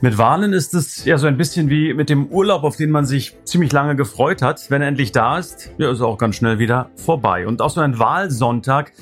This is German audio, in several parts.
Mit Wahlen ist es ja so ein bisschen wie mit dem Urlaub, auf den man sich ziemlich lange gefreut hat. Wenn er endlich da ist, ja, ist er auch ganz schnell wieder vorbei. Und auch so ein Wahlsonntag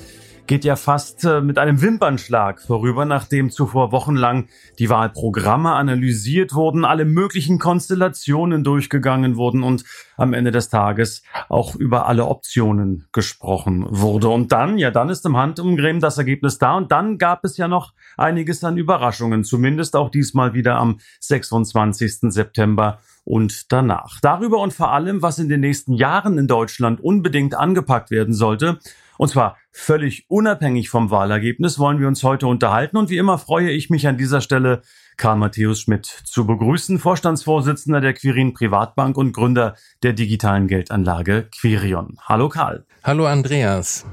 geht ja fast äh, mit einem Wimpernschlag vorüber, nachdem zuvor wochenlang die Wahlprogramme analysiert wurden, alle möglichen Konstellationen durchgegangen wurden und am Ende des Tages auch über alle Optionen gesprochen wurde. Und dann, ja, dann ist im Handumdrehen das Ergebnis da und dann gab es ja noch einiges an Überraschungen, zumindest auch diesmal wieder am 26. September und danach. Darüber und vor allem, was in den nächsten Jahren in Deutschland unbedingt angepackt werden sollte, und zwar völlig unabhängig vom Wahlergebnis wollen wir uns heute unterhalten. Und wie immer freue ich mich an dieser Stelle, Karl Matthäus Schmidt zu begrüßen, Vorstandsvorsitzender der Quirin Privatbank und Gründer der digitalen Geldanlage Quirion. Hallo Karl. Hallo Andreas.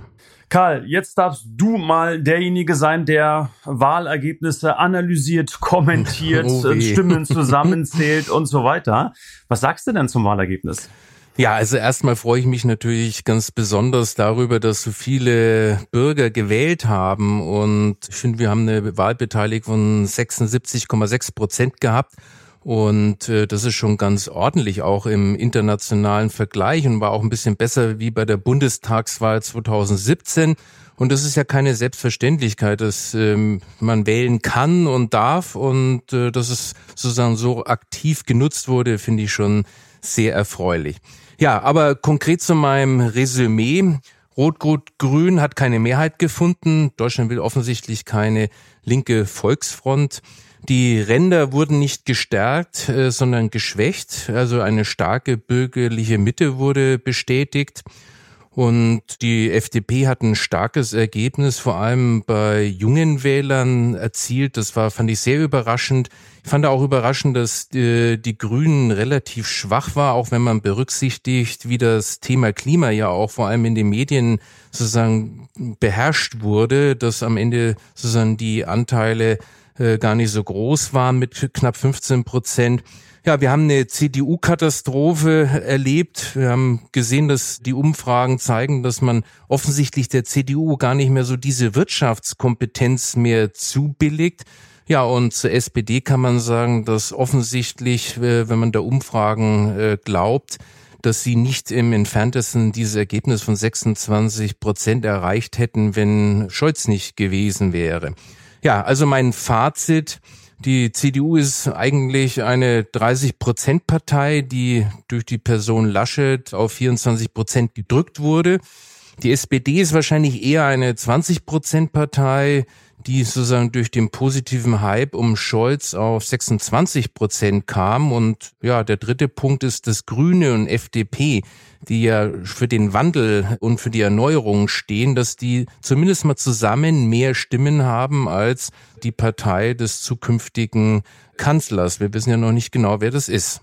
Karl, jetzt darfst du mal derjenige sein, der Wahlergebnisse analysiert, kommentiert, oh Stimmen zusammenzählt und so weiter. Was sagst du denn zum Wahlergebnis? Ja, also erstmal freue ich mich natürlich ganz besonders darüber, dass so viele Bürger gewählt haben und ich finde, wir haben eine Wahlbeteiligung von 76,6 Prozent gehabt. Und äh, das ist schon ganz ordentlich, auch im internationalen Vergleich und war auch ein bisschen besser wie bei der Bundestagswahl 2017. Und das ist ja keine Selbstverständlichkeit, dass ähm, man wählen kann und darf und äh, dass es sozusagen so aktiv genutzt wurde, finde ich schon sehr erfreulich. Ja, aber konkret zu meinem Resümee. Rot-Rot-Grün hat keine Mehrheit gefunden. Deutschland will offensichtlich keine linke Volksfront. Die Ränder wurden nicht gestärkt, äh, sondern geschwächt. Also eine starke bürgerliche Mitte wurde bestätigt. Und die FDP hat ein starkes Ergebnis, vor allem bei jungen Wählern erzielt. Das war, fand ich sehr überraschend. Ich fand auch überraschend, dass die, äh, die Grünen relativ schwach war, auch wenn man berücksichtigt, wie das Thema Klima ja auch vor allem in den Medien sozusagen beherrscht wurde, dass am Ende sozusagen die Anteile äh, gar nicht so groß waren mit knapp 15 Prozent. Ja, wir haben eine CDU-Katastrophe erlebt. Wir haben gesehen, dass die Umfragen zeigen, dass man offensichtlich der CDU gar nicht mehr so diese Wirtschaftskompetenz mehr zubilligt. Ja, und zur SPD kann man sagen, dass offensichtlich, äh, wenn man der Umfragen äh, glaubt, dass sie nicht im entferntesten dieses Ergebnis von 26 Prozent erreicht hätten, wenn Scholz nicht gewesen wäre. Ja, also mein Fazit, die CDU ist eigentlich eine 30-Prozent-Partei, die durch die Person Laschet auf 24 Prozent gedrückt wurde. Die SPD ist wahrscheinlich eher eine 20-Prozent-Partei, die sozusagen durch den positiven Hype um Scholz auf 26 Prozent kam. Und ja, der dritte Punkt ist, dass Grüne und FDP, die ja für den Wandel und für die Erneuerung stehen, dass die zumindest mal zusammen mehr Stimmen haben als die Partei des zukünftigen Kanzlers. Wir wissen ja noch nicht genau, wer das ist.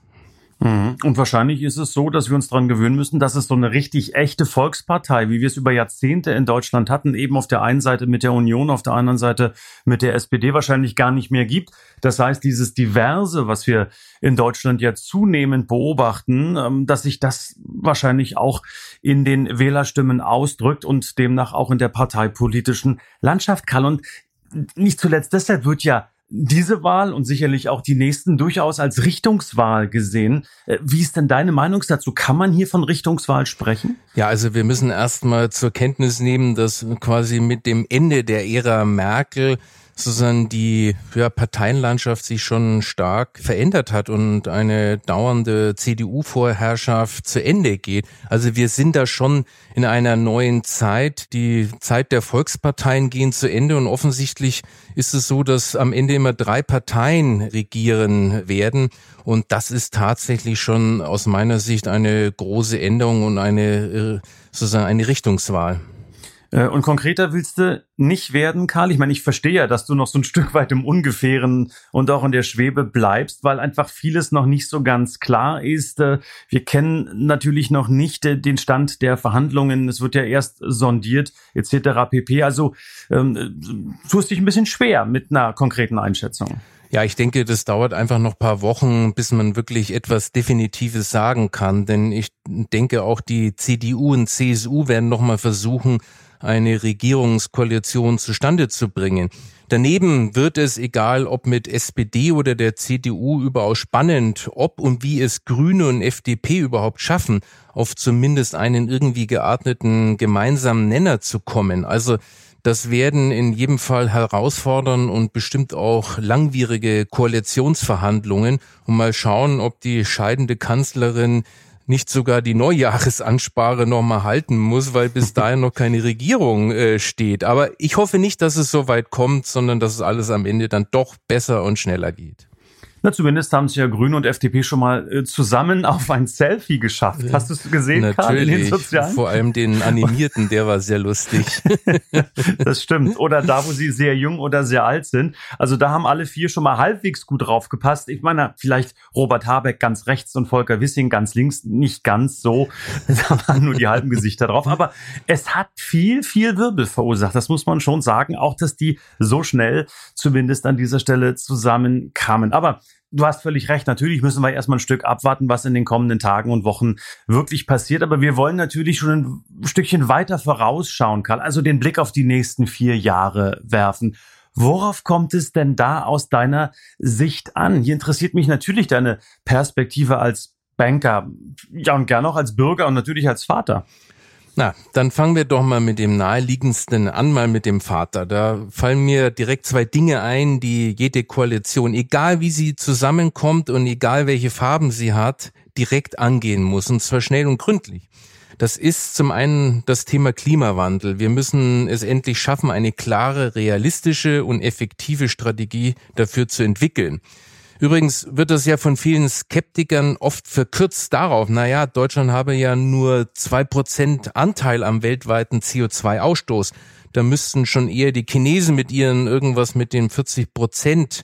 Mhm. Und wahrscheinlich ist es so, dass wir uns daran gewöhnen müssen, dass es so eine richtig echte Volkspartei, wie wir es über Jahrzehnte in Deutschland hatten, eben auf der einen Seite mit der Union, auf der anderen Seite mit der SPD wahrscheinlich gar nicht mehr gibt. Das heißt, dieses Diverse, was wir in Deutschland ja zunehmend beobachten, ähm, dass sich das wahrscheinlich auch in den Wählerstimmen ausdrückt und demnach auch in der parteipolitischen Landschaft. Karl, und nicht zuletzt deshalb wird ja diese Wahl und sicherlich auch die nächsten durchaus als Richtungswahl gesehen. Äh, wie ist denn deine Meinung dazu? Kann man hier von Richtungswahl sprechen? Ja, also wir müssen erstmal zur Kenntnis nehmen, dass quasi mit dem Ende der Ära Merkel sozusagen die ja, Parteienlandschaft sich schon stark verändert hat und eine dauernde CDU-Vorherrschaft zu Ende geht. Also wir sind da schon in einer neuen Zeit. Die Zeit der Volksparteien gehen zu Ende und offensichtlich ist es so, dass am Ende immer drei Parteien regieren werden. Und das ist tatsächlich schon aus meiner Sicht eine große Änderung und eine, äh, sozusagen eine Richtungswahl. Äh, und konkreter willst du nicht werden, Karl? Ich meine, ich verstehe ja, dass du noch so ein Stück weit im Ungefähren und auch in der Schwebe bleibst, weil einfach vieles noch nicht so ganz klar ist. Äh, wir kennen natürlich noch nicht äh, den Stand der Verhandlungen. Es wird ja erst sondiert etc. pp. Also ähm, tust dich ein bisschen schwer mit einer konkreten Einschätzung. Ja, ich denke, das dauert einfach noch paar Wochen, bis man wirklich etwas Definitives sagen kann. Denn ich denke, auch die CDU und CSU werden noch mal versuchen, eine Regierungskoalition zustande zu bringen. Daneben wird es, egal ob mit SPD oder der CDU, überaus spannend, ob und wie es Grüne und FDP überhaupt schaffen, auf zumindest einen irgendwie gearteten gemeinsamen Nenner zu kommen. Also das werden in jedem Fall herausfordern und bestimmt auch langwierige Koalitionsverhandlungen und mal schauen, ob die scheidende Kanzlerin nicht sogar die Neujahresanspare nochmal halten muss, weil bis dahin noch keine Regierung äh, steht. Aber ich hoffe nicht, dass es so weit kommt, sondern dass es alles am Ende dann doch besser und schneller geht. Na, zumindest haben sich ja Grüne und FDP schon mal äh, zusammen auf ein Selfie geschafft. Hast du es gesehen, Natürlich, Karl, in den sozialen? vor allem den animierten, der war sehr lustig. das stimmt. Oder da, wo sie sehr jung oder sehr alt sind. Also da haben alle vier schon mal halbwegs gut drauf gepasst. Ich meine, vielleicht Robert Habeck ganz rechts und Volker Wissing ganz links, nicht ganz so. Da waren nur die halben Gesichter drauf. Aber es hat viel, viel Wirbel verursacht. Das muss man schon sagen. Auch, dass die so schnell zumindest an dieser Stelle zusammenkamen. Aber du hast völlig recht. Natürlich müssen wir erstmal ein Stück abwarten, was in den kommenden Tagen und Wochen wirklich passiert. Aber wir wollen natürlich schon ein Stückchen weiter vorausschauen, Karl. Also den Blick auf die nächsten vier Jahre werfen. Worauf kommt es denn da aus deiner Sicht an? Hier interessiert mich natürlich deine Perspektive als Banker, ja und gern auch als Bürger und natürlich als Vater. Na, dann fangen wir doch mal mit dem naheliegendsten an, mal mit dem Vater. Da fallen mir direkt zwei Dinge ein, die jede Koalition, egal wie sie zusammenkommt und egal welche Farben sie hat, direkt angehen muss, und zwar schnell und gründlich. Das ist zum einen das Thema Klimawandel. Wir müssen es endlich schaffen, eine klare, realistische und effektive Strategie dafür zu entwickeln. Übrigens wird das ja von vielen Skeptikern oft verkürzt darauf, naja, Deutschland habe ja nur zwei Prozent Anteil am weltweiten CO2-Ausstoß. Da müssten schon eher die Chinesen mit ihren irgendwas mit den 40 Prozent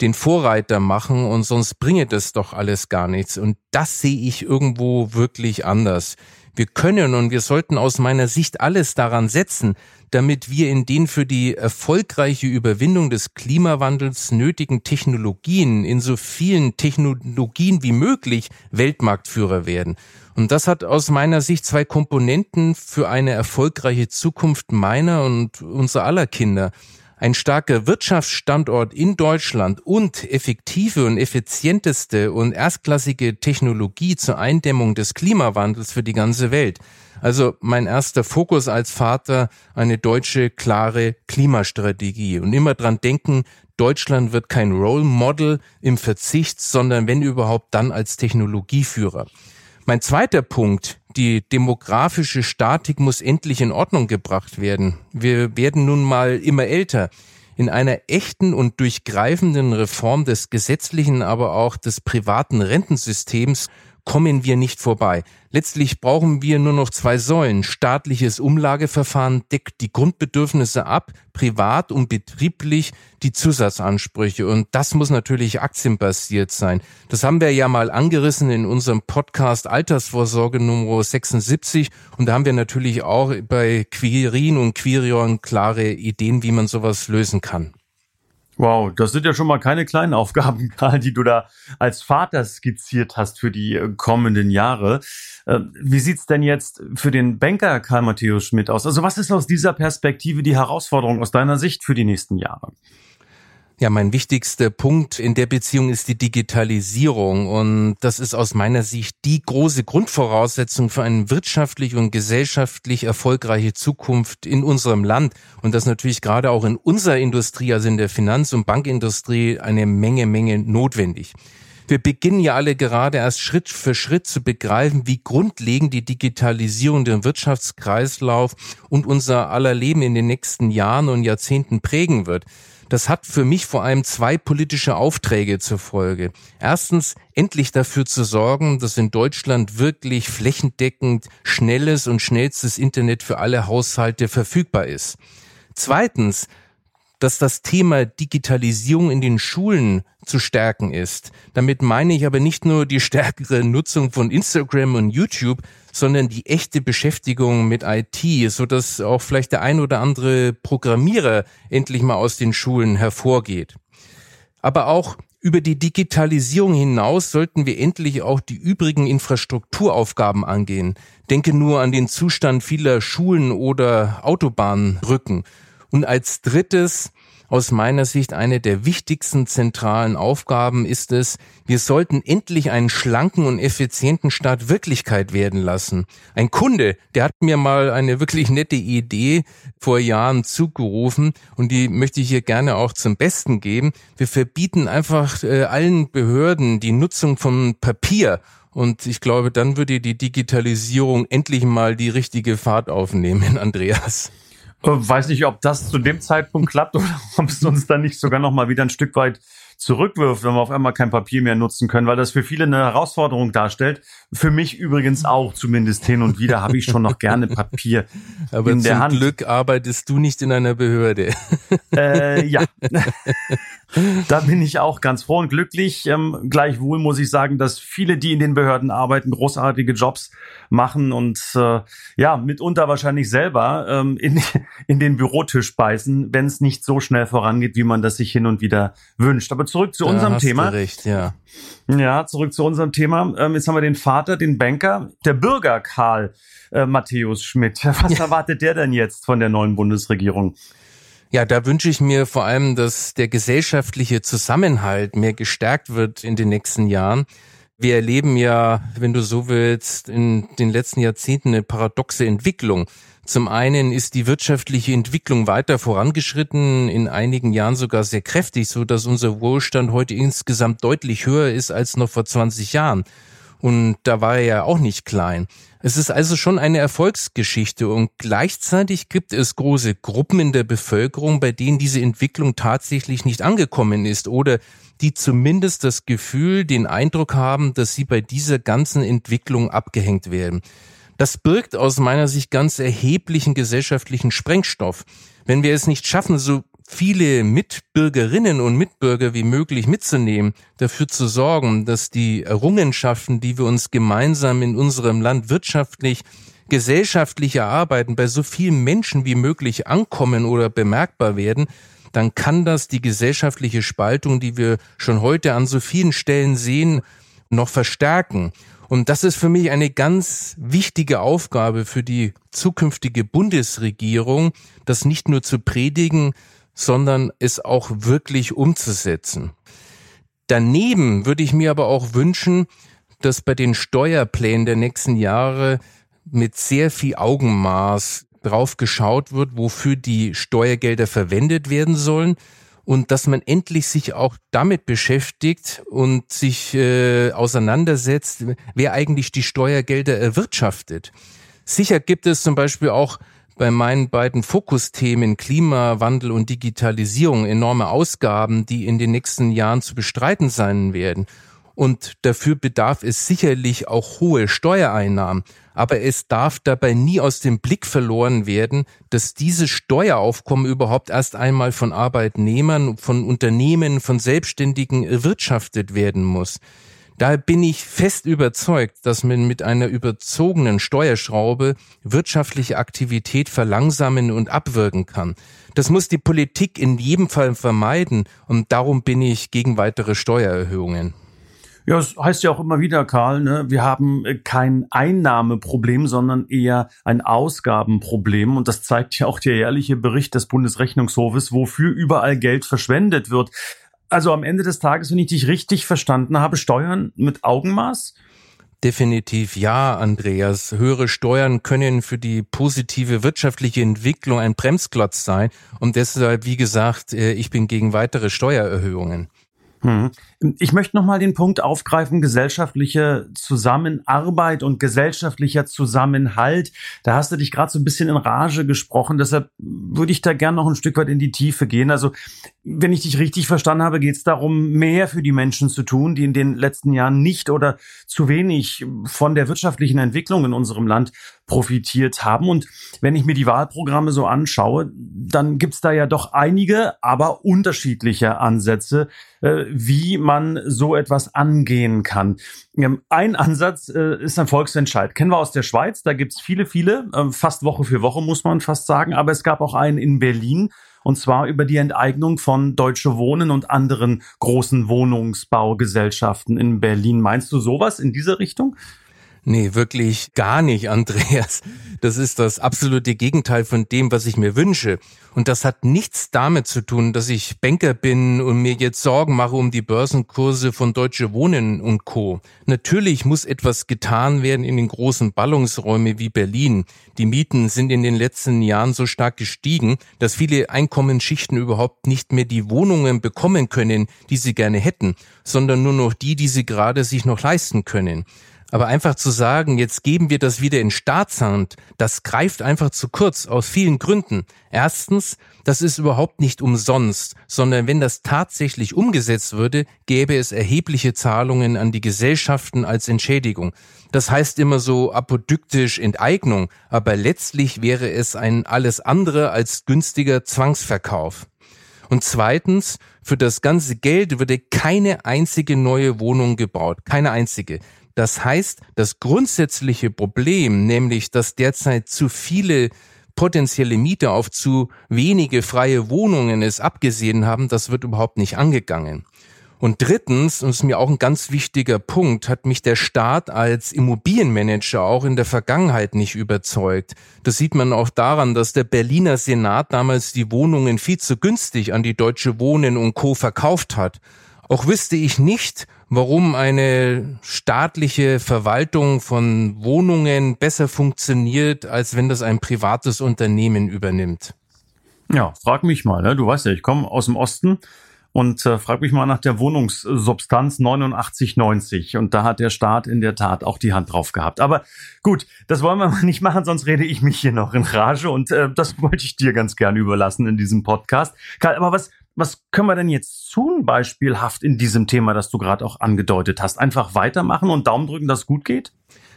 den Vorreiter machen und sonst bringe das doch alles gar nichts. Und das sehe ich irgendwo wirklich anders. Wir können und wir sollten aus meiner Sicht alles daran setzen, damit wir in den für die erfolgreiche Überwindung des Klimawandels nötigen Technologien, in so vielen Technologien wie möglich Weltmarktführer werden. Und das hat aus meiner Sicht zwei Komponenten für eine erfolgreiche Zukunft meiner und unser aller Kinder. Ein starker Wirtschaftsstandort in Deutschland und effektive und effizienteste und erstklassige Technologie zur Eindämmung des Klimawandels für die ganze Welt. Also mein erster Fokus als Vater, eine deutsche klare Klimastrategie und immer dran denken, Deutschland wird kein Role Model im Verzicht, sondern wenn überhaupt dann als Technologieführer. Mein zweiter Punkt, die demografische Statik muss endlich in Ordnung gebracht werden. Wir werden nun mal immer älter. In einer echten und durchgreifenden Reform des gesetzlichen, aber auch des privaten Rentensystems kommen wir nicht vorbei. Letztlich brauchen wir nur noch zwei Säulen. Staatliches Umlageverfahren deckt die Grundbedürfnisse ab, privat und betrieblich die Zusatzansprüche. Und das muss natürlich aktienbasiert sein. Das haben wir ja mal angerissen in unserem Podcast Altersvorsorge Nummer 76. Und da haben wir natürlich auch bei Quirin und Quirion klare Ideen, wie man sowas lösen kann. Wow, das sind ja schon mal keine kleinen Aufgaben, Karl, die du da als Vater skizziert hast für die äh, kommenden Jahre. Äh, wie sieht's denn jetzt für den Banker Karl Matthäus Schmidt aus? Also was ist aus dieser Perspektive die Herausforderung aus deiner Sicht für die nächsten Jahre? Ja, mein wichtigster Punkt in der Beziehung ist die Digitalisierung und das ist aus meiner Sicht die große Grundvoraussetzung für eine wirtschaftlich und gesellschaftlich erfolgreiche Zukunft in unserem Land und das natürlich gerade auch in unserer Industrie, also in der Finanz- und Bankindustrie, eine Menge, Menge notwendig. Wir beginnen ja alle gerade erst Schritt für Schritt zu begreifen, wie grundlegend die Digitalisierung den Wirtschaftskreislauf und unser aller Leben in den nächsten Jahren und Jahrzehnten prägen wird. Das hat für mich vor allem zwei politische Aufträge zur Folge. Erstens, endlich dafür zu sorgen, dass in Deutschland wirklich flächendeckend schnelles und schnellstes Internet für alle Haushalte verfügbar ist. Zweitens, dass das Thema Digitalisierung in den Schulen zu stärken ist. Damit meine ich aber nicht nur die stärkere Nutzung von Instagram und YouTube, sondern die echte Beschäftigung mit IT, so dass auch vielleicht der ein oder andere Programmierer endlich mal aus den Schulen hervorgeht. Aber auch über die Digitalisierung hinaus sollten wir endlich auch die übrigen Infrastrukturaufgaben angehen. Denke nur an den Zustand vieler Schulen oder Autobahnbrücken. Und als drittes aus meiner Sicht eine der wichtigsten zentralen Aufgaben ist es, wir sollten endlich einen schlanken und effizienten Staat Wirklichkeit werden lassen. Ein Kunde, der hat mir mal eine wirklich nette Idee vor Jahren zugerufen und die möchte ich hier gerne auch zum Besten geben. Wir verbieten einfach äh, allen Behörden die Nutzung von Papier und ich glaube, dann würde die Digitalisierung endlich mal die richtige Fahrt aufnehmen, Andreas. Weiß nicht, ob das zu dem Zeitpunkt klappt oder ob es uns dann nicht sogar noch mal wieder ein Stück weit zurückwirft, wenn wir auf einmal kein Papier mehr nutzen können, weil das für viele eine Herausforderung darstellt. Für mich übrigens auch zumindest hin und wieder habe ich schon noch gerne Papier Aber in der Hand. zum Glück arbeitest du nicht in einer Behörde. Äh, ja, da bin ich auch ganz froh und glücklich. Ähm, gleichwohl muss ich sagen, dass viele, die in den Behörden arbeiten, großartige Jobs machen und äh, ja, mitunter wahrscheinlich selber ähm, in, in den Bürotisch beißen, wenn es nicht so schnell vorangeht, wie man das sich hin und wieder wünscht. Aber zurück zu da unserem Thema. recht, ja. Ja, zurück zu unserem Thema. Ähm, jetzt haben wir den Vater, den Banker, der Bürger Karl äh, Matthäus Schmidt. Was ja. erwartet der denn jetzt von der neuen Bundesregierung? Ja, da wünsche ich mir vor allem, dass der gesellschaftliche Zusammenhalt mehr gestärkt wird in den nächsten Jahren. Wir erleben ja, wenn du so willst, in den letzten Jahrzehnten eine paradoxe Entwicklung. Zum einen ist die wirtschaftliche Entwicklung weiter vorangeschritten, in einigen Jahren sogar sehr kräftig, so dass unser Wohlstand heute insgesamt deutlich höher ist als noch vor 20 Jahren. Und da war er ja auch nicht klein. Es ist also schon eine Erfolgsgeschichte und gleichzeitig gibt es große Gruppen in der Bevölkerung, bei denen diese Entwicklung tatsächlich nicht angekommen ist oder die zumindest das Gefühl, den Eindruck haben, dass sie bei dieser ganzen Entwicklung abgehängt werden. Das birgt aus meiner Sicht ganz erheblichen gesellschaftlichen Sprengstoff. Wenn wir es nicht schaffen, so viele Mitbürgerinnen und Mitbürger wie möglich mitzunehmen, dafür zu sorgen, dass die Errungenschaften, die wir uns gemeinsam in unserem Land wirtschaftlich, gesellschaftlich erarbeiten, bei so vielen Menschen wie möglich ankommen oder bemerkbar werden, dann kann das die gesellschaftliche Spaltung, die wir schon heute an so vielen Stellen sehen, noch verstärken. Und das ist für mich eine ganz wichtige Aufgabe für die zukünftige Bundesregierung, das nicht nur zu predigen, sondern es auch wirklich umzusetzen. Daneben würde ich mir aber auch wünschen, dass bei den Steuerplänen der nächsten Jahre mit sehr viel Augenmaß drauf geschaut wird, wofür die Steuergelder verwendet werden sollen und dass man endlich sich auch damit beschäftigt und sich äh, auseinandersetzt, wer eigentlich die Steuergelder erwirtschaftet. Sicher gibt es zum Beispiel auch bei meinen beiden Fokusthemen Klimawandel und Digitalisierung enorme Ausgaben, die in den nächsten Jahren zu bestreiten sein werden. Und dafür bedarf es sicherlich auch hohe Steuereinnahmen aber es darf dabei nie aus dem Blick verloren werden, dass dieses Steueraufkommen überhaupt erst einmal von Arbeitnehmern, von Unternehmen, von Selbstständigen erwirtschaftet werden muss. Daher bin ich fest überzeugt, dass man mit einer überzogenen Steuerschraube wirtschaftliche Aktivität verlangsamen und abwirken kann. Das muss die Politik in jedem Fall vermeiden und darum bin ich gegen weitere Steuererhöhungen. Ja, es heißt ja auch immer wieder, Karl, ne, wir haben kein Einnahmeproblem, sondern eher ein Ausgabenproblem. Und das zeigt ja auch der jährliche Bericht des Bundesrechnungshofes, wofür überall Geld verschwendet wird. Also am Ende des Tages, wenn ich dich richtig verstanden habe, Steuern mit Augenmaß? Definitiv ja, Andreas. Höhere Steuern können für die positive wirtschaftliche Entwicklung ein Bremsklotz sein. Und deshalb, wie gesagt, äh, ich bin gegen weitere Steuererhöhungen. Hm. Ich möchte nochmal den Punkt aufgreifen, gesellschaftliche Zusammenarbeit und gesellschaftlicher Zusammenhalt. Da hast du dich gerade so ein bisschen in Rage gesprochen, deshalb würde ich da gern noch ein Stück weit in die Tiefe gehen. Also wenn ich dich richtig verstanden habe, geht es darum, mehr für die Menschen zu tun, die in den letzten Jahren nicht oder zu wenig von der wirtschaftlichen Entwicklung in unserem Land profitiert haben. Und wenn ich mir die Wahlprogramme so anschaue, dann gibt's da ja doch einige, aber unterschiedliche Ansätze, äh, wie man so etwas angehen kann. Ähm, ein Ansatz äh, ist ein Volksentscheid. Kennen wir aus der Schweiz. Da gibt's viele, viele, äh, fast Woche für Woche muss man fast sagen. Aber es gab auch einen in Berlin und zwar über die Enteignung von Deutsche Wohnen und anderen großen Wohnungsbaugesellschaften in Berlin. Meinst du sowas in diese Richtung? Nee, wirklich gar nicht, Andreas. Das ist das absolute Gegenteil von dem, was ich mir wünsche. Und das hat nichts damit zu tun, dass ich Banker bin und mir jetzt Sorgen mache um die Börsenkurse von Deutsche Wohnen und Co. Natürlich muss etwas getan werden in den großen Ballungsräumen wie Berlin. Die Mieten sind in den letzten Jahren so stark gestiegen, dass viele Einkommensschichten überhaupt nicht mehr die Wohnungen bekommen können, die sie gerne hätten, sondern nur noch die, die sie gerade sich noch leisten können. Aber einfach zu sagen, jetzt geben wir das wieder in Staatshand, das greift einfach zu kurz aus vielen Gründen. Erstens, das ist überhaupt nicht umsonst, sondern wenn das tatsächlich umgesetzt würde, gäbe es erhebliche Zahlungen an die Gesellschaften als Entschädigung. Das heißt immer so apodyktisch Enteignung, aber letztlich wäre es ein alles andere als günstiger Zwangsverkauf. Und zweitens, für das ganze Geld würde keine einzige neue Wohnung gebaut. Keine einzige. Das heißt, das grundsätzliche Problem, nämlich dass derzeit zu viele potenzielle Mieter auf zu wenige freie Wohnungen es abgesehen haben, das wird überhaupt nicht angegangen. Und drittens, und ist mir auch ein ganz wichtiger Punkt, hat mich der Staat als Immobilienmanager auch in der Vergangenheit nicht überzeugt. Das sieht man auch daran, dass der Berliner Senat damals die Wohnungen viel zu günstig an die Deutsche Wohnen und Co. verkauft hat. Auch wüsste ich nicht, warum eine staatliche Verwaltung von Wohnungen besser funktioniert, als wenn das ein privates Unternehmen übernimmt. Ja, frag mich mal. Ne? Du weißt ja, ich komme aus dem Osten und äh, frag mich mal nach der Wohnungssubstanz 8990. Und da hat der Staat in der Tat auch die Hand drauf gehabt. Aber gut, das wollen wir mal nicht machen, sonst rede ich mich hier noch in Rage. Und äh, das wollte ich dir ganz gerne überlassen in diesem Podcast. Karl, aber was, was können wir denn jetzt tun, beispielhaft in diesem Thema, das du gerade auch angedeutet hast? Einfach weitermachen und Daumen drücken, dass es gut geht?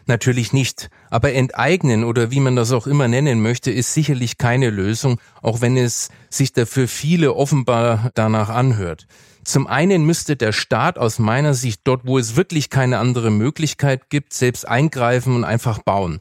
Natürlich nicht. Aber enteignen oder wie man das auch immer nennen möchte, ist sicherlich keine Lösung, auch wenn es sich dafür viele offenbar danach anhört. Zum einen müsste der Staat aus meiner Sicht dort, wo es wirklich keine andere Möglichkeit gibt, selbst eingreifen und einfach bauen.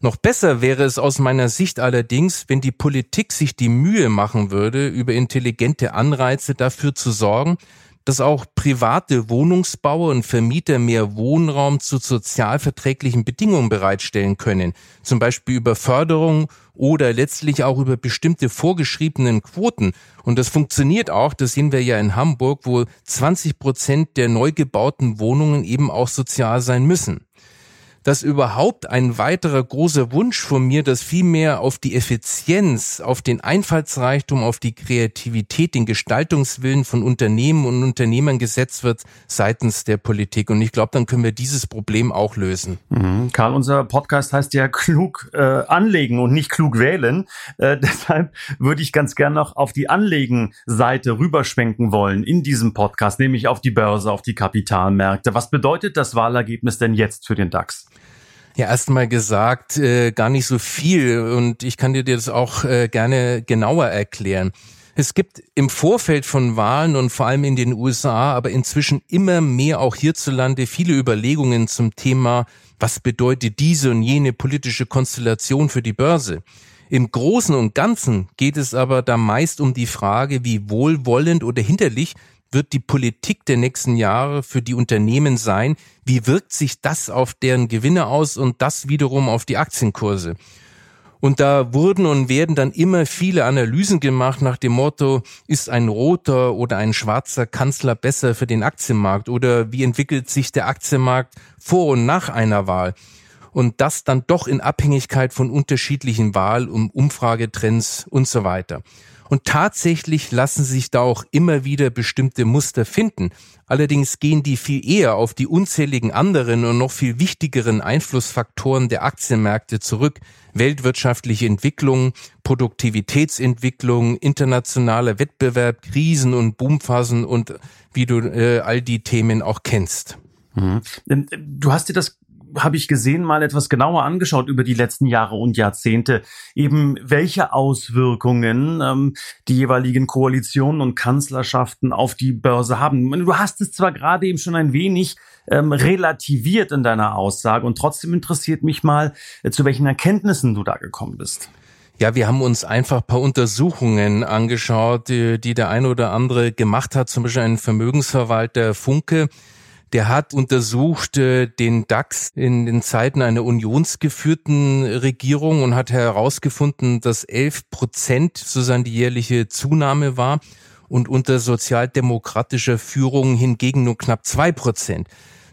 Noch besser wäre es aus meiner Sicht allerdings, wenn die Politik sich die Mühe machen würde, über intelligente Anreize dafür zu sorgen, dass auch private Wohnungsbauer und Vermieter mehr Wohnraum zu sozialverträglichen Bedingungen bereitstellen können, zum Beispiel über Förderung oder letztlich auch über bestimmte vorgeschriebenen Quoten. Und das funktioniert auch, das sehen wir ja in Hamburg, wo 20 Prozent der neu gebauten Wohnungen eben auch sozial sein müssen dass überhaupt ein weiterer großer Wunsch von mir, dass viel mehr auf die Effizienz, auf den Einfallsreichtum, auf die Kreativität, den Gestaltungswillen von Unternehmen und Unternehmern gesetzt wird seitens der Politik. Und ich glaube, dann können wir dieses Problem auch lösen. Mhm. Karl, unser Podcast heißt ja klug äh, anlegen und nicht klug wählen. Äh, deshalb würde ich ganz gern noch auf die Anlegenseite rüberschwenken wollen in diesem Podcast, nämlich auf die Börse, auf die Kapitalmärkte. Was bedeutet das Wahlergebnis denn jetzt für den DAX? Ja, erstmal gesagt, äh, gar nicht so viel und ich kann dir das auch äh, gerne genauer erklären. Es gibt im Vorfeld von Wahlen und vor allem in den USA, aber inzwischen immer mehr auch hierzulande viele Überlegungen zum Thema, was bedeutet diese und jene politische Konstellation für die Börse. Im Großen und Ganzen geht es aber da meist um die Frage, wie wohlwollend oder hinterlich wird die Politik der nächsten Jahre für die Unternehmen sein? Wie wirkt sich das auf deren Gewinne aus und das wiederum auf die Aktienkurse? Und da wurden und werden dann immer viele Analysen gemacht nach dem Motto, ist ein roter oder ein schwarzer Kanzler besser für den Aktienmarkt oder wie entwickelt sich der Aktienmarkt vor und nach einer Wahl? Und das dann doch in Abhängigkeit von unterschiedlichen Wahl- und Umfragetrends und so weiter. Und tatsächlich lassen sich da auch immer wieder bestimmte Muster finden. Allerdings gehen die viel eher auf die unzähligen anderen und noch viel wichtigeren Einflussfaktoren der Aktienmärkte zurück. Weltwirtschaftliche Entwicklung, Produktivitätsentwicklung, internationaler Wettbewerb, Krisen und Boomphasen und wie du äh, all die Themen auch kennst. Mhm. Du hast dir das habe ich gesehen, mal etwas genauer angeschaut über die letzten Jahre und Jahrzehnte, eben welche Auswirkungen ähm, die jeweiligen Koalitionen und Kanzlerschaften auf die Börse haben. Du hast es zwar gerade eben schon ein wenig ähm, relativiert in deiner Aussage und trotzdem interessiert mich mal, äh, zu welchen Erkenntnissen du da gekommen bist. Ja, wir haben uns einfach paar Untersuchungen angeschaut, die, die der eine oder andere gemacht hat, zum Beispiel ein Vermögensverwalter Funke, der hat untersucht äh, den DAX in den Zeiten einer unionsgeführten Regierung und hat herausgefunden, dass 11 Prozent sozusagen die jährliche Zunahme war und unter sozialdemokratischer Führung hingegen nur knapp zwei Prozent.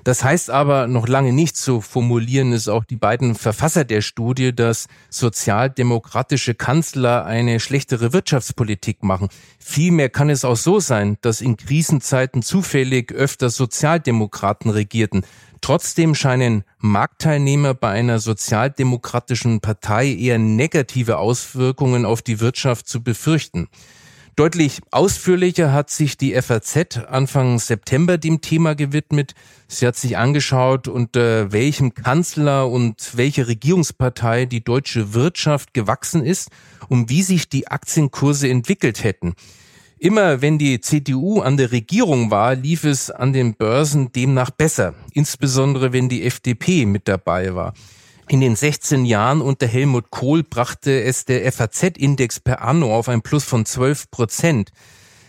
Das heißt aber noch lange nicht, so formulieren es auch die beiden Verfasser der Studie, dass sozialdemokratische Kanzler eine schlechtere Wirtschaftspolitik machen. Vielmehr kann es auch so sein, dass in Krisenzeiten zufällig öfter Sozialdemokraten regierten. Trotzdem scheinen Marktteilnehmer bei einer sozialdemokratischen Partei eher negative Auswirkungen auf die Wirtschaft zu befürchten. Deutlich ausführlicher hat sich die FAZ Anfang September dem Thema gewidmet. Sie hat sich angeschaut, unter welchem Kanzler und welche Regierungspartei die deutsche Wirtschaft gewachsen ist und wie sich die Aktienkurse entwickelt hätten. Immer wenn die CDU an der Regierung war, lief es an den Börsen demnach besser, insbesondere wenn die FDP mit dabei war. In den 16 Jahren unter Helmut Kohl brachte es der FAZ-Index per anno auf ein Plus von 12 Prozent.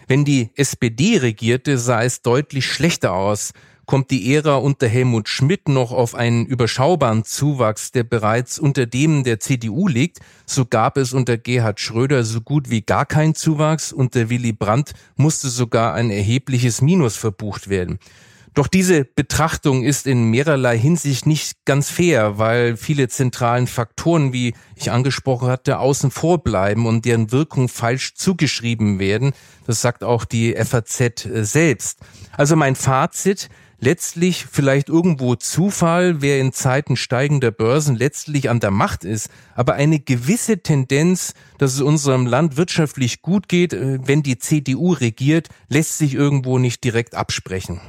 Wenn die SPD regierte, sah es deutlich schlechter aus. Kommt die Ära unter Helmut Schmidt noch auf einen überschaubaren Zuwachs, der bereits unter dem der CDU liegt, so gab es unter Gerhard Schröder so gut wie gar keinen Zuwachs, unter Willy Brandt musste sogar ein erhebliches Minus verbucht werden. Doch diese Betrachtung ist in mehrerlei Hinsicht nicht ganz fair, weil viele zentralen Faktoren, wie ich angesprochen hatte, außen vor bleiben und deren Wirkung falsch zugeschrieben werden. Das sagt auch die FAZ äh, selbst. Also mein Fazit, letztlich vielleicht irgendwo Zufall, wer in Zeiten steigender Börsen letztlich an der Macht ist, aber eine gewisse Tendenz, dass es unserem Land wirtschaftlich gut geht, äh, wenn die CDU regiert, lässt sich irgendwo nicht direkt absprechen.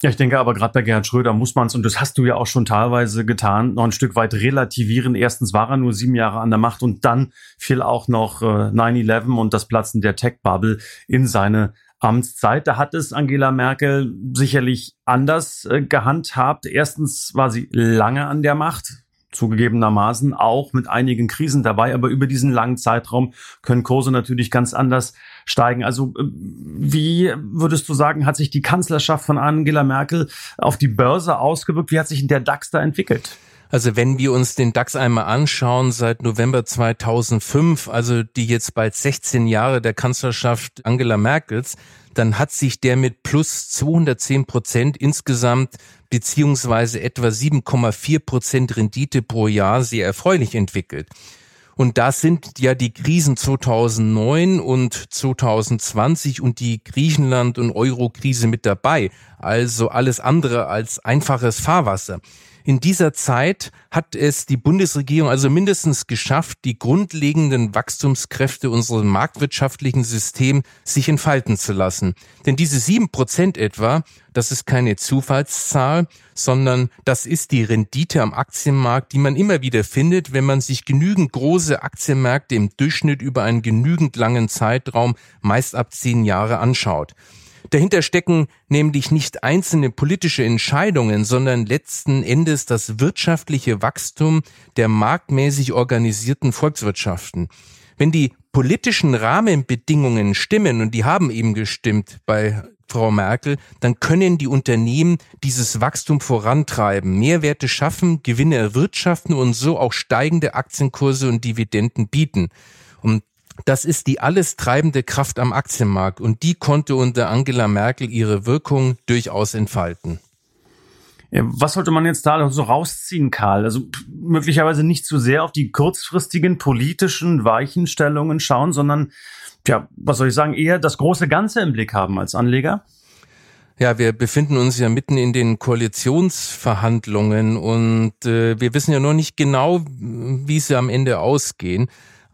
Ja, ich denke aber gerade bei Gerhard Schröder muss man es, und das hast du ja auch schon teilweise getan, noch ein Stück weit relativieren. Erstens war er nur sieben Jahre an der Macht und dann fiel auch noch äh, 9-11 und das Platzen der Tech-Bubble in seine Amtszeit. Da hat es Angela Merkel sicherlich anders äh, gehandhabt. Erstens war sie lange an der Macht, zugegebenermaßen auch mit einigen Krisen dabei, aber über diesen langen Zeitraum können Kurse natürlich ganz anders steigen. Also äh, wie würdest du sagen, hat sich die Kanzlerschaft von Angela Merkel auf die Börse ausgewirkt? Wie hat sich der DAX da entwickelt? Also wenn wir uns den DAX einmal anschauen, seit November 2005, also die jetzt bald 16 Jahre der Kanzlerschaft Angela Merkels, dann hat sich der mit plus 210 Prozent insgesamt beziehungsweise etwa 7,4 Prozent Rendite pro Jahr sehr erfreulich entwickelt. Und da sind ja die Krisen 2009 und 2020 und die Griechenland- und Euro-Krise mit dabei. Also alles andere als einfaches Fahrwasser. In dieser Zeit hat es die Bundesregierung also mindestens geschafft, die grundlegenden Wachstumskräfte unseres marktwirtschaftlichen Systems sich entfalten zu lassen. Denn diese sieben Prozent etwa, das ist keine Zufallszahl, sondern das ist die Rendite am Aktienmarkt, die man immer wieder findet, wenn man sich genügend große Aktienmärkte im Durchschnitt über einen genügend langen Zeitraum, meist ab zehn Jahre, anschaut. Dahinter stecken nämlich nicht einzelne politische Entscheidungen, sondern letzten Endes das wirtschaftliche Wachstum der marktmäßig organisierten Volkswirtschaften. Wenn die politischen Rahmenbedingungen stimmen, und die haben eben gestimmt bei Frau Merkel, dann können die Unternehmen dieses Wachstum vorantreiben, Mehrwerte schaffen, Gewinne erwirtschaften und so auch steigende Aktienkurse und Dividenden bieten. Und das ist die alles treibende Kraft am Aktienmarkt und die konnte unter Angela Merkel ihre Wirkung durchaus entfalten. Was sollte man jetzt da so rausziehen, Karl? Also möglicherweise nicht zu sehr auf die kurzfristigen politischen Weichenstellungen schauen, sondern, ja, was soll ich sagen, eher das große Ganze im Blick haben als Anleger? Ja, wir befinden uns ja mitten in den Koalitionsverhandlungen und äh, wir wissen ja noch nicht genau, wie sie am Ende ausgehen.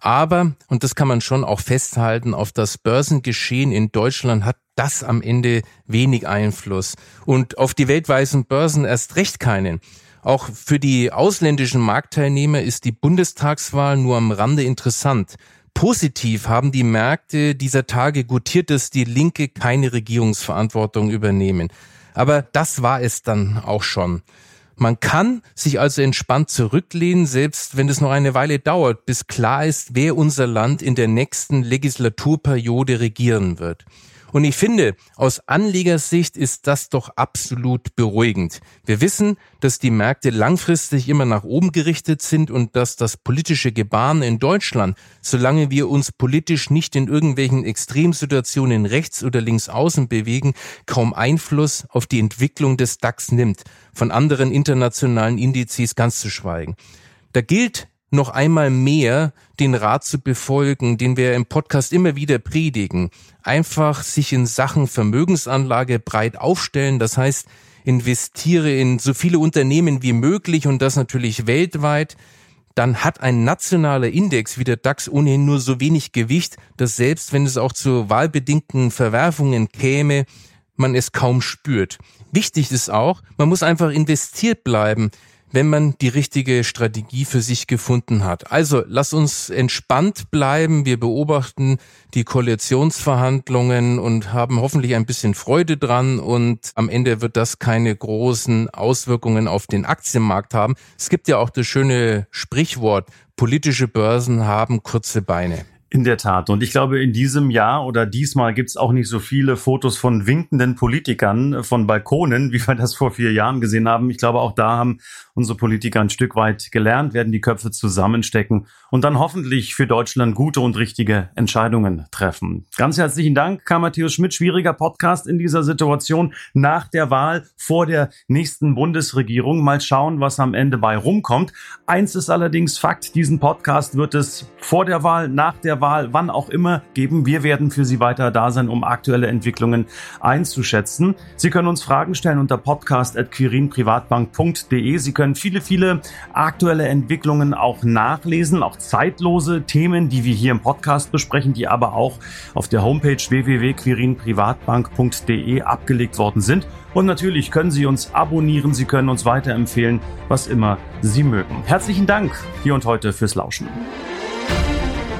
Aber, und das kann man schon auch festhalten, auf das Börsengeschehen in Deutschland hat das am Ende wenig Einfluss. Und auf die weltweiten Börsen erst recht keinen. Auch für die ausländischen Marktteilnehmer ist die Bundestagswahl nur am Rande interessant. Positiv haben die Märkte dieser Tage gutiert, dass die Linke keine Regierungsverantwortung übernehmen. Aber das war es dann auch schon. Man kann sich also entspannt zurücklehnen, selbst wenn es noch eine Weile dauert, bis klar ist, wer unser Land in der nächsten Legislaturperiode regieren wird. Und ich finde, aus Anlegersicht ist das doch absolut beruhigend. Wir wissen, dass die Märkte langfristig immer nach oben gerichtet sind und dass das politische Gebaren in Deutschland, solange wir uns politisch nicht in irgendwelchen Extremsituationen rechts oder links außen bewegen, kaum Einfluss auf die Entwicklung des DAX nimmt, von anderen internationalen Indizes ganz zu schweigen. Da gilt noch einmal mehr den Rat zu befolgen, den wir im Podcast immer wieder predigen. Einfach sich in Sachen Vermögensanlage breit aufstellen. Das heißt, investiere in so viele Unternehmen wie möglich und das natürlich weltweit. Dann hat ein nationaler Index wie der DAX ohnehin nur so wenig Gewicht, dass selbst wenn es auch zu wahlbedingten Verwerfungen käme, man es kaum spürt. Wichtig ist auch, man muss einfach investiert bleiben wenn man die richtige Strategie für sich gefunden hat. Also lass uns entspannt bleiben. Wir beobachten die Koalitionsverhandlungen und haben hoffentlich ein bisschen Freude dran und am Ende wird das keine großen Auswirkungen auf den Aktienmarkt haben. Es gibt ja auch das schöne Sprichwort, politische Börsen haben kurze Beine. In der Tat. Und ich glaube, in diesem Jahr oder diesmal gibt's auch nicht so viele Fotos von winkenden Politikern von Balkonen, wie wir das vor vier Jahren gesehen haben. Ich glaube, auch da haben unsere Politiker ein Stück weit gelernt, werden die Köpfe zusammenstecken und dann hoffentlich für Deutschland gute und richtige Entscheidungen treffen. Ganz herzlichen Dank, Karl Matthäus Schmidt. Schwieriger Podcast in dieser Situation nach der Wahl vor der nächsten Bundesregierung. Mal schauen, was am Ende bei rumkommt. Eins ist allerdings Fakt. Diesen Podcast wird es vor der Wahl, nach der Wahl, wann auch immer geben. Wir werden für Sie weiter da sein, um aktuelle Entwicklungen einzuschätzen. Sie können uns Fragen stellen unter podcast.quirinprivatbank.de. Sie können können viele, viele aktuelle Entwicklungen auch nachlesen, auch zeitlose Themen, die wir hier im Podcast besprechen, die aber auch auf der Homepage www.quirinprivatbank.de abgelegt worden sind. Und natürlich können Sie uns abonnieren, Sie können uns weiterempfehlen, was immer Sie mögen. Herzlichen Dank hier und heute fürs Lauschen.